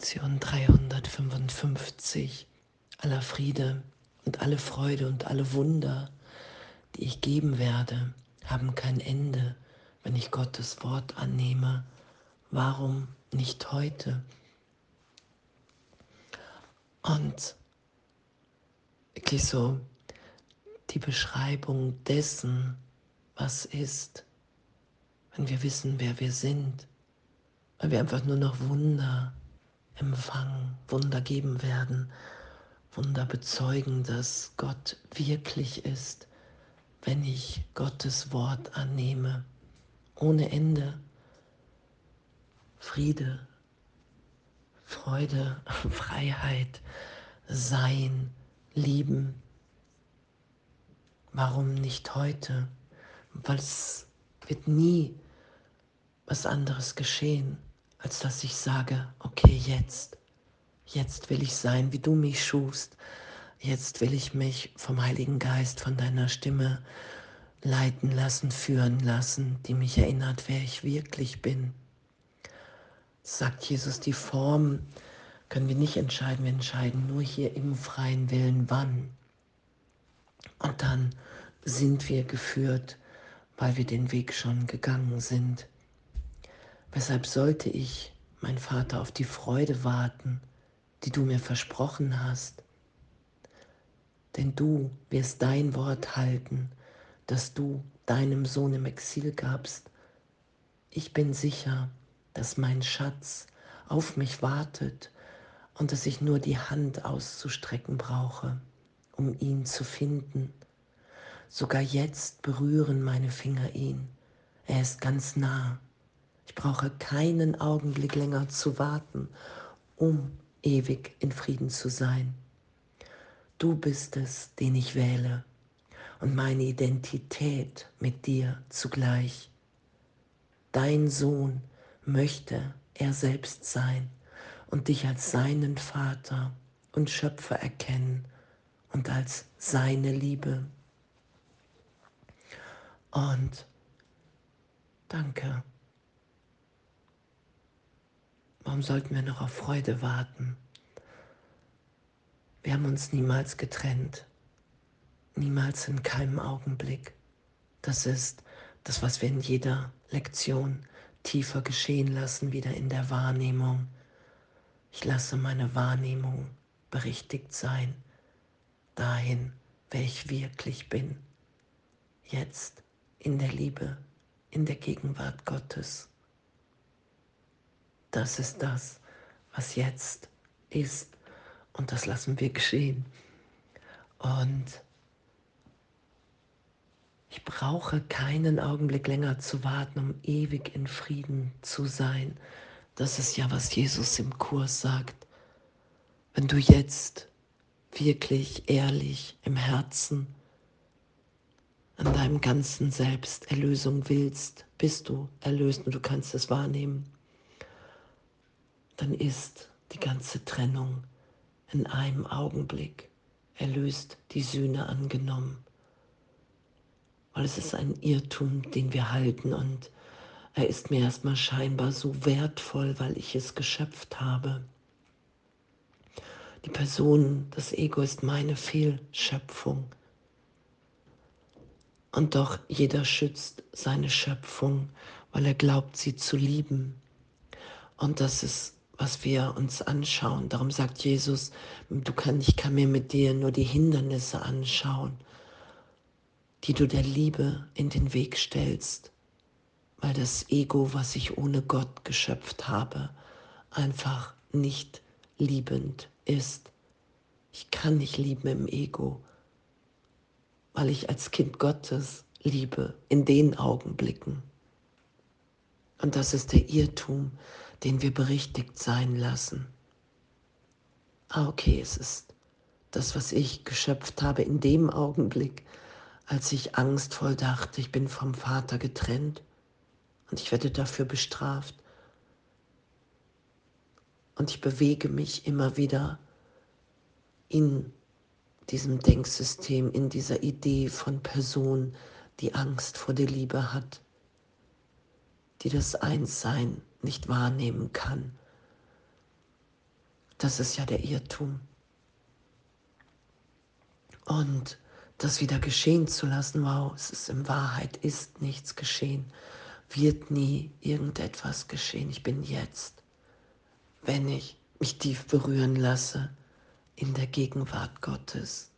Lektion 355. Aller Friede und alle Freude und alle Wunder, die ich geben werde, haben kein Ende, wenn ich Gottes Wort annehme. Warum nicht heute? Und wirklich so die Beschreibung dessen, was ist, wenn wir wissen, wer wir sind, weil wir einfach nur noch Wunder empfangen, Wunder geben werden, Wunder bezeugen, dass Gott wirklich ist, wenn ich Gottes Wort annehme, ohne Ende. Friede, Freude, Freiheit, Sein, Lieben. Warum nicht heute? Weil es wird nie was anderes geschehen als dass ich sage, okay, jetzt, jetzt will ich sein, wie du mich schufst. Jetzt will ich mich vom Heiligen Geist, von deiner Stimme leiten lassen, führen lassen, die mich erinnert, wer ich wirklich bin. Sagt Jesus, die Form können wir nicht entscheiden, wir entscheiden nur hier im freien Willen, wann. Und dann sind wir geführt, weil wir den Weg schon gegangen sind. Weshalb sollte ich, mein Vater, auf die Freude warten, die du mir versprochen hast? Denn du wirst dein Wort halten, das du deinem Sohn im Exil gabst. Ich bin sicher, dass mein Schatz auf mich wartet und dass ich nur die Hand auszustrecken brauche, um ihn zu finden. Sogar jetzt berühren meine Finger ihn. Er ist ganz nah. Ich brauche keinen Augenblick länger zu warten, um ewig in Frieden zu sein. Du bist es, den ich wähle und meine Identität mit dir zugleich. Dein Sohn möchte er selbst sein und dich als seinen Vater und Schöpfer erkennen und als seine Liebe. Und danke. Warum sollten wir noch auf Freude warten? Wir haben uns niemals getrennt, niemals in keinem Augenblick. Das ist das, was wir in jeder Lektion tiefer geschehen lassen, wieder in der Wahrnehmung. Ich lasse meine Wahrnehmung berichtigt sein, dahin, wer ich wirklich bin, jetzt in der Liebe, in der Gegenwart Gottes. Das ist das, was jetzt ist. Und das lassen wir geschehen. Und ich brauche keinen Augenblick länger zu warten, um ewig in Frieden zu sein. Das ist ja, was Jesus im Kurs sagt. Wenn du jetzt wirklich ehrlich im Herzen an deinem ganzen Selbst Erlösung willst, bist du erlöst und du kannst es wahrnehmen dann ist die ganze Trennung in einem Augenblick erlöst, die Sühne angenommen. Weil es ist ein Irrtum, den wir halten und er ist mir erstmal scheinbar so wertvoll, weil ich es geschöpft habe. Die Person, das Ego ist meine Fehlschöpfung. Und doch jeder schützt seine Schöpfung, weil er glaubt, sie zu lieben. Und das ist was wir uns anschauen. Darum sagt Jesus, du kann, ich kann mir mit dir nur die Hindernisse anschauen, die du der Liebe in den Weg stellst, weil das Ego, was ich ohne Gott geschöpft habe, einfach nicht liebend ist. Ich kann nicht lieben im Ego, weil ich als Kind Gottes liebe in den Augenblicken. Und das ist der Irrtum, den wir berichtigt sein lassen. Ah, okay, es ist das, was ich geschöpft habe in dem Augenblick, als ich angstvoll dachte, ich bin vom Vater getrennt und ich werde dafür bestraft. Und ich bewege mich immer wieder in diesem Denksystem, in dieser Idee von Person, die Angst vor der Liebe hat, die das Einssein nicht wahrnehmen kann. Das ist ja der Irrtum. Und das wieder geschehen zu lassen, wow, es ist in Wahrheit, ist nichts geschehen, wird nie irgendetwas geschehen. Ich bin jetzt, wenn ich mich tief berühren lasse, in der Gegenwart Gottes.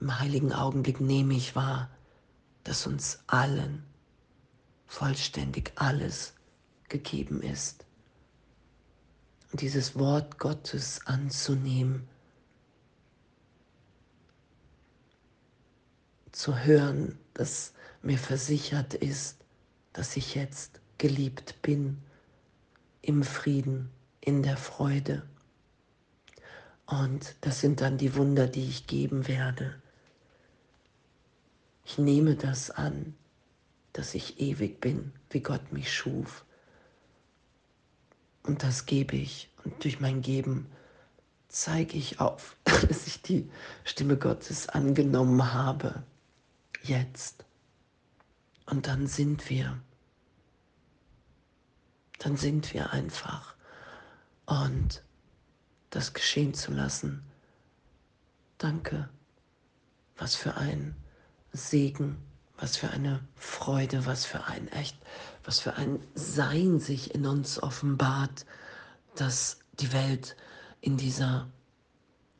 Im heiligen Augenblick nehme ich wahr, dass uns allen vollständig alles gegeben ist. Dieses Wort Gottes anzunehmen, zu hören, dass mir versichert ist, dass ich jetzt geliebt bin, im Frieden, in der Freude. Und das sind dann die Wunder, die ich geben werde. Ich nehme das an, dass ich ewig bin, wie Gott mich schuf. Und das gebe ich. Und durch mein Geben zeige ich auf, dass ich die Stimme Gottes angenommen habe. Jetzt. Und dann sind wir. Dann sind wir einfach. Und das geschehen zu lassen. Danke. Was für ein Segen, was für eine Freude, was für ein echt, was für ein Sein sich in uns offenbart, dass die Welt in dieser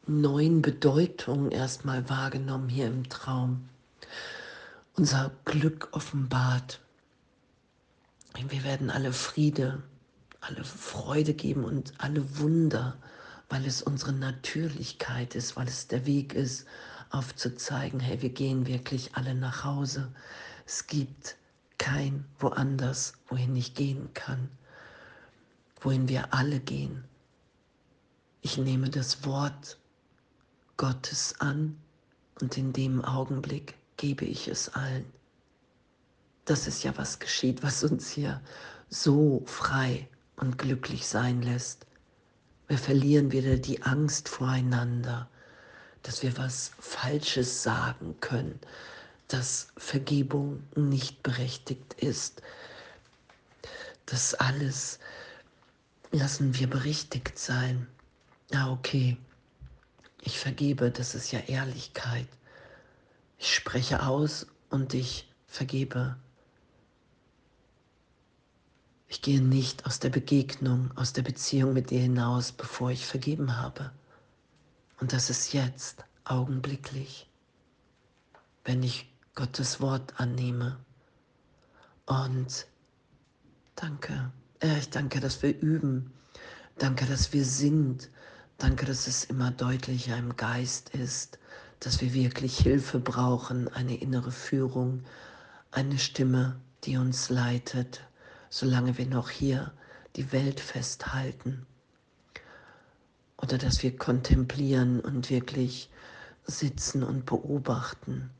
neuen Bedeutung erstmal wahrgenommen hier im Traum. Unser Glück offenbart. Wir werden alle Friede, alle Freude geben und alle Wunder, weil es unsere Natürlichkeit ist, weil es der Weg ist, aufzuzeigen, hey, wir gehen wirklich alle nach Hause. Es gibt kein woanders, wohin ich gehen kann, wohin wir alle gehen. Ich nehme das Wort Gottes an und in dem Augenblick gebe ich es allen. Das ist ja was geschieht, was uns hier so frei und glücklich sein lässt. Wir verlieren wieder die Angst voreinander dass wir was Falsches sagen können, dass Vergebung nicht berechtigt ist. Das alles lassen wir berichtigt sein. Ja, okay, ich vergebe, das ist ja Ehrlichkeit. Ich spreche aus und ich vergebe. Ich gehe nicht aus der Begegnung, aus der Beziehung mit dir hinaus, bevor ich vergeben habe. Und das ist jetzt, augenblicklich, wenn ich Gottes Wort annehme. Und danke, ja, ich danke, dass wir üben. Danke, dass wir sind. Danke, dass es immer deutlicher im Geist ist, dass wir wirklich Hilfe brauchen, eine innere Führung, eine Stimme, die uns leitet, solange wir noch hier die Welt festhalten oder dass wir kontemplieren und wirklich sitzen und beobachten.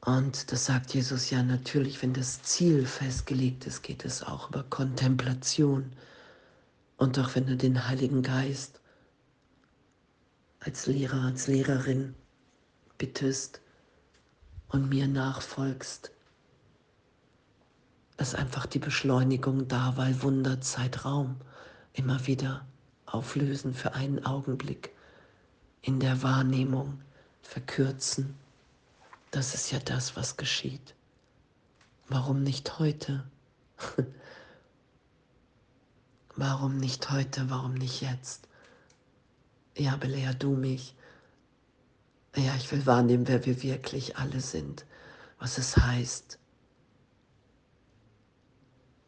Und das sagt Jesus ja natürlich, wenn das Ziel festgelegt ist, geht es auch über Kontemplation. Und auch wenn du den Heiligen Geist als Lehrer, als Lehrerin bittest und mir nachfolgst, ist einfach die Beschleunigung da, weil Wunderzeitraum immer wieder auflösen für einen Augenblick, in der Wahrnehmung verkürzen. Das ist ja das, was geschieht. Warum nicht heute? Warum nicht heute? Warum nicht jetzt? Ja, belehr du mich. Ja, ich will wahrnehmen, wer wir wirklich alle sind, was es heißt,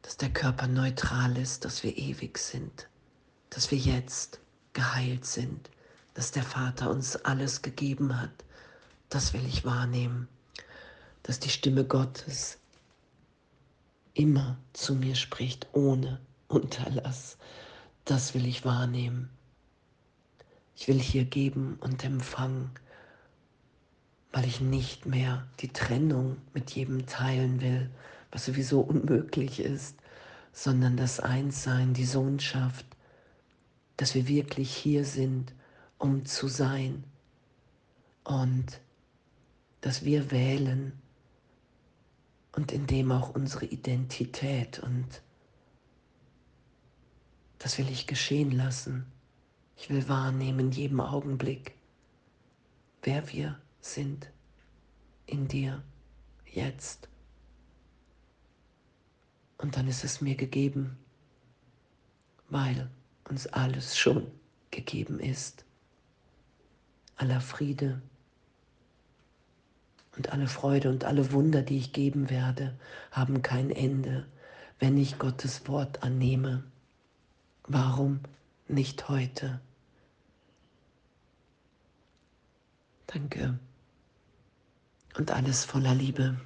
dass der Körper neutral ist, dass wir ewig sind dass wir jetzt geheilt sind, dass der Vater uns alles gegeben hat. Das will ich wahrnehmen, dass die Stimme Gottes immer zu mir spricht, ohne Unterlass. Das will ich wahrnehmen. Ich will hier geben und empfangen, weil ich nicht mehr die Trennung mit jedem teilen will, was sowieso unmöglich ist, sondern das Einssein, die Sohnschaft, dass wir wirklich hier sind, um zu sein und dass wir wählen und in dem auch unsere Identität und das will ich geschehen lassen. Ich will wahrnehmen in jedem Augenblick, wer wir sind in dir jetzt. Und dann ist es mir gegeben, weil uns alles schon gegeben ist. Aller Friede und alle Freude und alle Wunder, die ich geben werde, haben kein Ende, wenn ich Gottes Wort annehme. Warum nicht heute? Danke. Und alles voller Liebe.